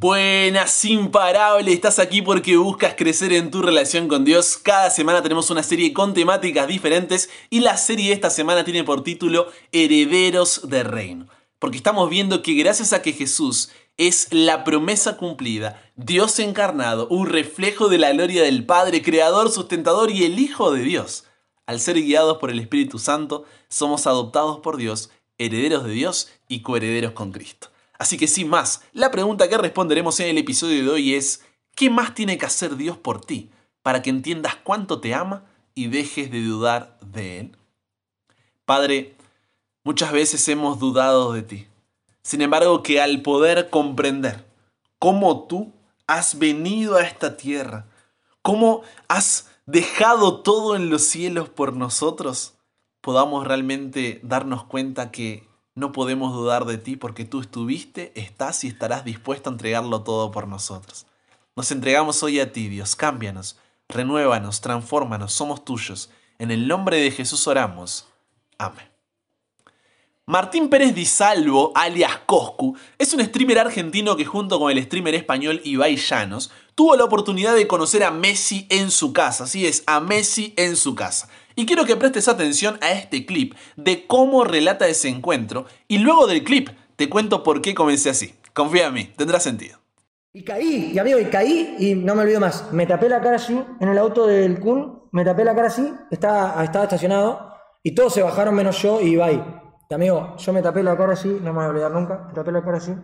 Buenas, imparable, estás aquí porque buscas crecer en tu relación con Dios. Cada semana tenemos una serie con temáticas diferentes y la serie de esta semana tiene por título Herederos del Reino. Porque estamos viendo que gracias a que Jesús es la promesa cumplida, Dios encarnado, un reflejo de la gloria del Padre, creador, sustentador y el Hijo de Dios. Al ser guiados por el Espíritu Santo, somos adoptados por Dios, herederos de Dios y coherederos con Cristo. Así que sin más, la pregunta que responderemos en el episodio de hoy es, ¿qué más tiene que hacer Dios por ti para que entiendas cuánto te ama y dejes de dudar de Él? Padre, muchas veces hemos dudado de ti. Sin embargo, que al poder comprender cómo tú has venido a esta tierra, cómo has dejado todo en los cielos por nosotros, podamos realmente darnos cuenta que no podemos dudar de ti porque tú estuviste, estás y estarás dispuesto a entregarlo todo por nosotros. Nos entregamos hoy a ti, Dios. Cámbianos, renuévanos, transfórmanos, somos tuyos. En el nombre de Jesús oramos. Amén. Martín Pérez Di Salvo, alias Coscu, es un streamer argentino que junto con el streamer español Ibai Llanos tuvo la oportunidad de conocer a Messi en su casa. Así es, a Messi en su casa. Y quiero que prestes atención a este clip de cómo relata ese encuentro y luego del clip te cuento por qué comencé así. Confía en mí, tendrá sentido. Y caí, y amigo, y caí y no me olvido más. Me tapé la cara así en el auto del Kun, me tapé la cara así, estaba, estaba estacionado y todos se bajaron menos yo y Ibai. Y amigo, yo me tapé la cara así, no me voy a olvidar nunca, me tapé la cara así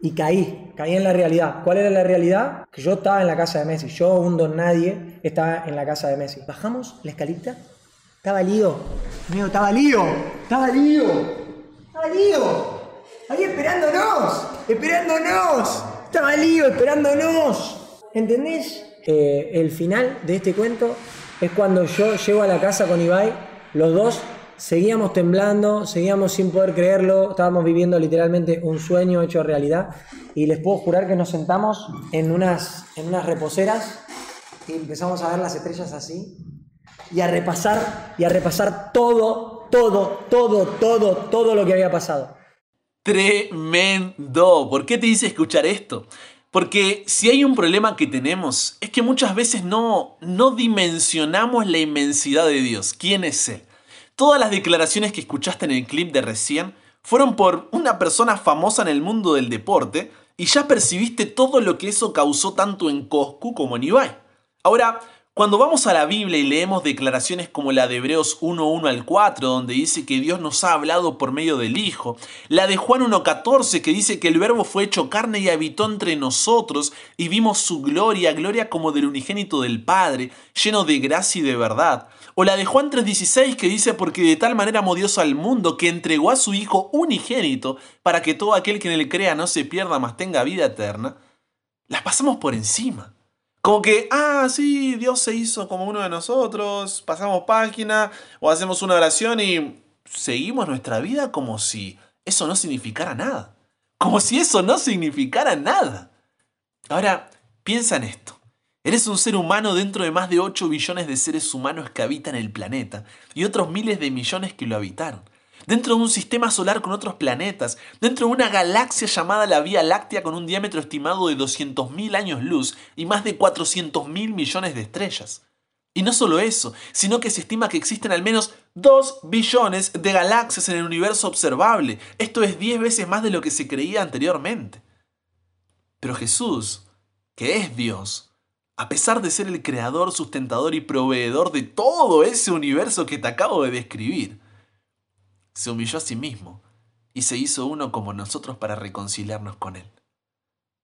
y caí, caí en la realidad. ¿Cuál era la realidad? Que yo estaba en la casa de Messi, yo, un nadie, estaba en la casa de Messi. Bajamos la escalita estaba lío. Amigo, estaba lío. Estaba lío. Estaba lío. Ahí esperándonos. Esperándonos. Estaba lío esperándonos. ¿Entendés? Eh, el final de este cuento es cuando yo llego a la casa con Ibai. Los dos seguíamos temblando, seguíamos sin poder creerlo. Estábamos viviendo literalmente un sueño hecho realidad. Y les puedo jurar que nos sentamos en unas, en unas reposeras y empezamos a ver las estrellas así y a repasar y a repasar todo, todo, todo, todo, todo lo que había pasado. Tremendo. ¿Por qué te dice escuchar esto? Porque si hay un problema que tenemos es que muchas veces no, no dimensionamos la inmensidad de Dios. ¿Quién es Él? Todas las declaraciones que escuchaste en el clip de recién fueron por una persona famosa en el mundo del deporte y ya percibiste todo lo que eso causó tanto en Coscu como en Ibai. Ahora, cuando vamos a la Biblia y leemos declaraciones como la de Hebreos 1.1 al 4, donde dice que Dios nos ha hablado por medio del Hijo, la de Juan 1.14, que dice que el Verbo fue hecho carne y habitó entre nosotros y vimos su gloria, gloria como del unigénito del Padre, lleno de gracia y de verdad, o la de Juan 3.16, que dice porque de tal manera amó Dios al mundo que entregó a su Hijo unigénito para que todo aquel que en él crea no se pierda, mas tenga vida eterna, las pasamos por encima. Como que, ah, sí, Dios se hizo como uno de nosotros, pasamos página o hacemos una oración y seguimos nuestra vida como si eso no significara nada. Como si eso no significara nada. Ahora, piensa en esto. Eres un ser humano dentro de más de 8 billones de seres humanos que habitan el planeta y otros miles de millones que lo habitaron dentro de un sistema solar con otros planetas, dentro de una galaxia llamada la Vía Láctea con un diámetro estimado de 200.000 años luz y más de 400.000 millones de estrellas. Y no solo eso, sino que se estima que existen al menos 2 billones de galaxias en el universo observable. Esto es 10 veces más de lo que se creía anteriormente. Pero Jesús, que es Dios, a pesar de ser el creador, sustentador y proveedor de todo ese universo que te acabo de describir, se humilló a sí mismo y se hizo uno como nosotros para reconciliarnos con Él,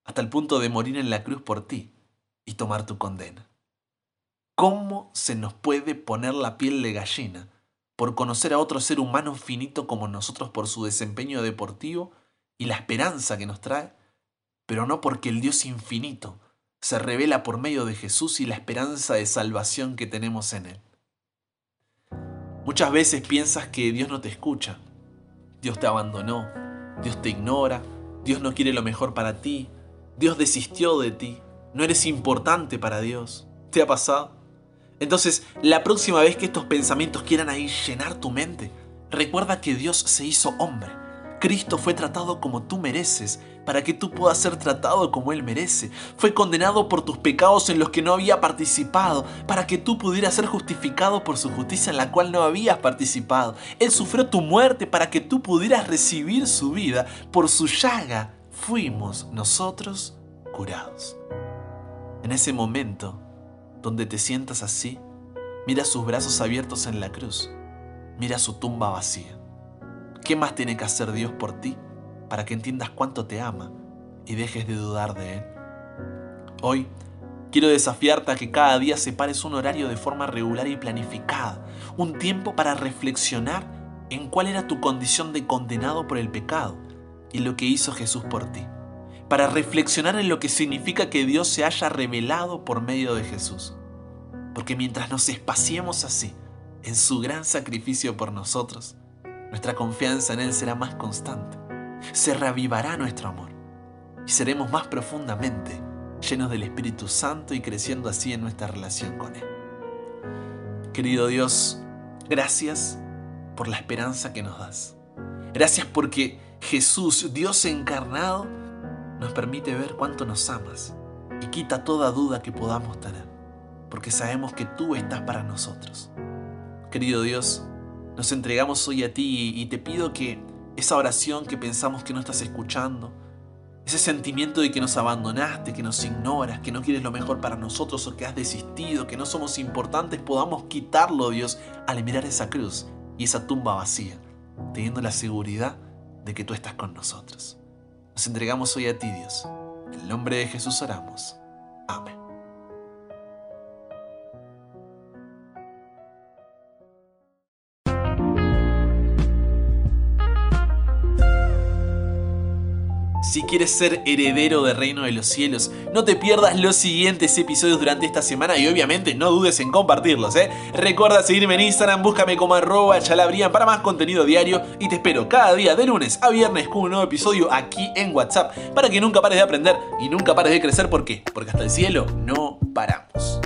hasta el punto de morir en la cruz por ti y tomar tu condena. ¿Cómo se nos puede poner la piel de gallina por conocer a otro ser humano finito como nosotros por su desempeño deportivo y la esperanza que nos trae, pero no porque el Dios infinito se revela por medio de Jesús y la esperanza de salvación que tenemos en Él? Muchas veces piensas que Dios no te escucha, Dios te abandonó, Dios te ignora, Dios no quiere lo mejor para ti, Dios desistió de ti, no eres importante para Dios. ¿Te ha pasado? Entonces, la próxima vez que estos pensamientos quieran ahí llenar tu mente, recuerda que Dios se hizo hombre, Cristo fue tratado como tú mereces, para que tú puedas ser tratado como Él merece. Fue condenado por tus pecados en los que no había participado, para que tú pudieras ser justificado por su justicia en la cual no habías participado. Él sufrió tu muerte para que tú pudieras recibir su vida. Por su llaga fuimos nosotros curados. En ese momento, donde te sientas así, mira sus brazos abiertos en la cruz, mira su tumba vacía. ¿Qué más tiene que hacer Dios por ti para que entiendas cuánto te ama y dejes de dudar de Él? Hoy quiero desafiarte a que cada día separes un horario de forma regular y planificada, un tiempo para reflexionar en cuál era tu condición de condenado por el pecado y lo que hizo Jesús por ti, para reflexionar en lo que significa que Dios se haya revelado por medio de Jesús. Porque mientras nos espaciemos así, en su gran sacrificio por nosotros, nuestra confianza en Él será más constante. Se reavivará nuestro amor y seremos más profundamente llenos del Espíritu Santo y creciendo así en nuestra relación con Él. Querido Dios, gracias por la esperanza que nos das. Gracias porque Jesús, Dios encarnado, nos permite ver cuánto nos amas y quita toda duda que podamos tener, porque sabemos que tú estás para nosotros. Querido Dios, nos entregamos hoy a ti y te pido que esa oración que pensamos que no estás escuchando, ese sentimiento de que nos abandonaste, que nos ignoras, que no quieres lo mejor para nosotros o que has desistido, que no somos importantes, podamos quitarlo, Dios, al mirar esa cruz y esa tumba vacía, teniendo la seguridad de que tú estás con nosotros. Nos entregamos hoy a ti, Dios. En el nombre de Jesús oramos. Amén. Si quieres ser heredero del reino de los cielos, no te pierdas los siguientes episodios durante esta semana y obviamente no dudes en compartirlos, ¿eh? Recuerda seguirme en Instagram, búscame como arroba para más contenido diario y te espero cada día de lunes a viernes con un nuevo episodio aquí en WhatsApp para que nunca pares de aprender y nunca pares de crecer. ¿Por qué? Porque hasta el cielo no paramos.